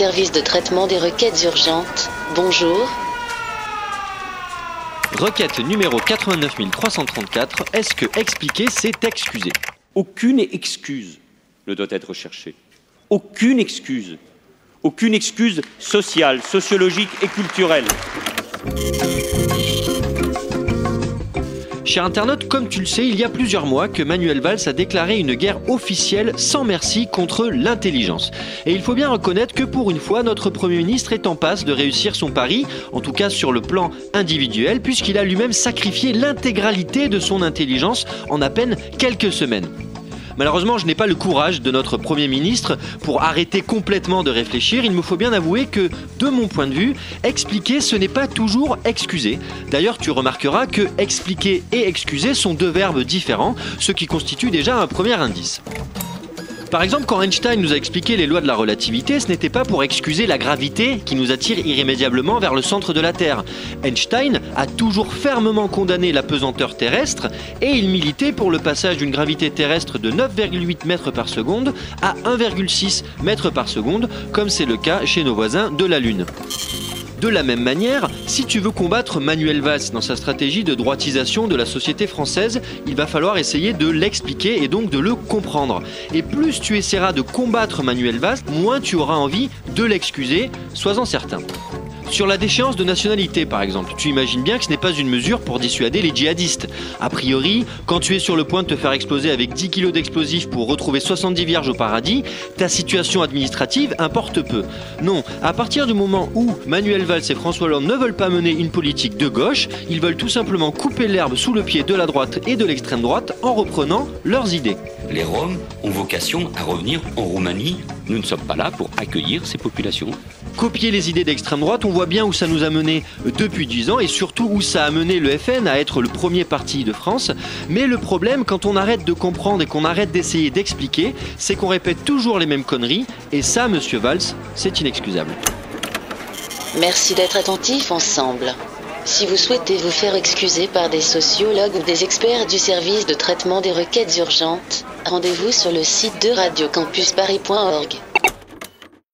service de traitement des requêtes urgentes. Bonjour. Requête numéro 89334. Est-ce que expliquer, c'est excuser? Aucune excuse ne doit être cherchée. Aucune excuse. Aucune excuse sociale, sociologique et culturelle. Cher internaute, comme tu le sais, il y a plusieurs mois que Manuel Valls a déclaré une guerre officielle sans merci contre l'intelligence. Et il faut bien reconnaître que pour une fois, notre Premier ministre est en passe de réussir son pari, en tout cas sur le plan individuel, puisqu'il a lui-même sacrifié l'intégralité de son intelligence en à peine quelques semaines. Malheureusement, je n'ai pas le courage de notre Premier ministre pour arrêter complètement de réfléchir. Il me faut bien avouer que, de mon point de vue, expliquer, ce n'est pas toujours excuser. D'ailleurs, tu remarqueras que expliquer et excuser sont deux verbes différents, ce qui constitue déjà un premier indice. Par exemple, quand Einstein nous a expliqué les lois de la relativité, ce n'était pas pour excuser la gravité qui nous attire irrémédiablement vers le centre de la Terre. Einstein a toujours fermement condamné la pesanteur terrestre et il militait pour le passage d'une gravité terrestre de 9,8 mètres par seconde à 1,6 mètres par seconde, comme c'est le cas chez nos voisins de la Lune. De la même manière, si tu veux combattre Manuel Valls dans sa stratégie de droitisation de la société française, il va falloir essayer de l'expliquer et donc de le comprendre. Et plus tu essaieras de combattre Manuel Valls, moins tu auras envie de l'excuser, sois-en certain. Sur la déchéance de nationalité, par exemple, tu imagines bien que ce n'est pas une mesure pour dissuader les djihadistes. A priori, quand tu es sur le point de te faire exploser avec 10 kilos d'explosifs pour retrouver 70 vierges au paradis, ta situation administrative importe peu. Non, à partir du moment où Manuel Valls et François Hollande ne veulent pas mener une politique de gauche, ils veulent tout simplement couper l'herbe sous le pied de la droite et de l'extrême droite en reprenant leurs idées. Les Roms ont vocation à revenir en Roumanie. Nous ne sommes pas là pour accueillir ces populations. Copier les idées d'extrême droite, on voit bien où ça nous a mené depuis 10 ans et surtout où ça a mené le FN à être le premier parti de France. Mais le problème, quand on arrête de comprendre et qu'on arrête d'essayer d'expliquer, c'est qu'on répète toujours les mêmes conneries et ça, monsieur Valls, c'est inexcusable. Merci d'être attentif ensemble. Si vous souhaitez vous faire excuser par des sociologues ou des experts du service de traitement des requêtes urgentes, rendez-vous sur le site de radiocampusparis.org.